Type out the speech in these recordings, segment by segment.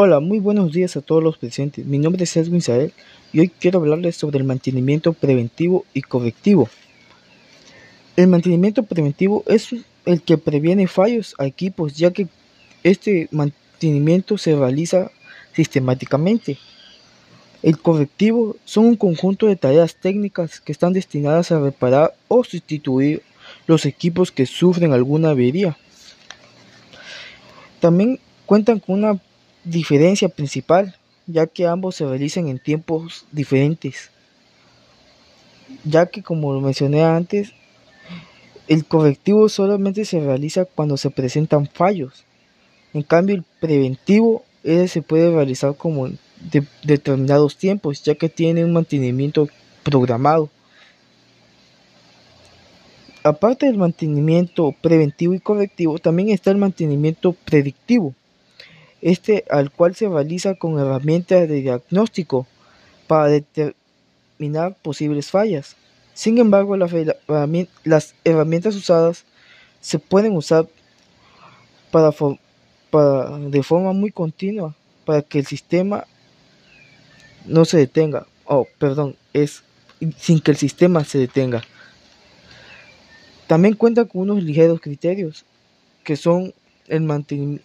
Hola, muy buenos días a todos los presentes. Mi nombre es Edwin Sael y hoy quiero hablarles sobre el mantenimiento preventivo y correctivo. El mantenimiento preventivo es el que previene fallos a equipos ya que este mantenimiento se realiza sistemáticamente. El correctivo son un conjunto de tareas técnicas que están destinadas a reparar o sustituir los equipos que sufren alguna avería. También cuentan con una diferencia principal, ya que ambos se realizan en tiempos diferentes, ya que como lo mencioné antes, el correctivo solamente se realiza cuando se presentan fallos, en cambio el preventivo se puede realizar como de determinados tiempos, ya que tiene un mantenimiento programado. Aparte del mantenimiento preventivo y correctivo, también está el mantenimiento predictivo, este al cual se realiza con herramientas de diagnóstico para determinar posibles fallas. Sin embargo, las, herramientas usadas se pueden usar para, de forma muy continua para que el sistema no se detenga. Oh, perdón, es sin que el sistema se detenga. También cuenta con unos ligeros criterios que son el mantenimiento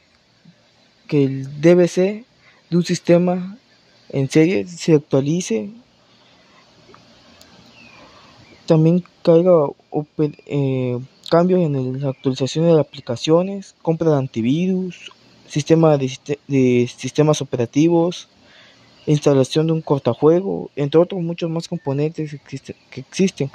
que el DBC de un sistema en serie se actualice, también caiga eh, cambios en la actualización de aplicaciones, compra de antivirus, sistema de, de sistemas operativos, instalación de un cortajuego, entre otros muchos más componentes que existen.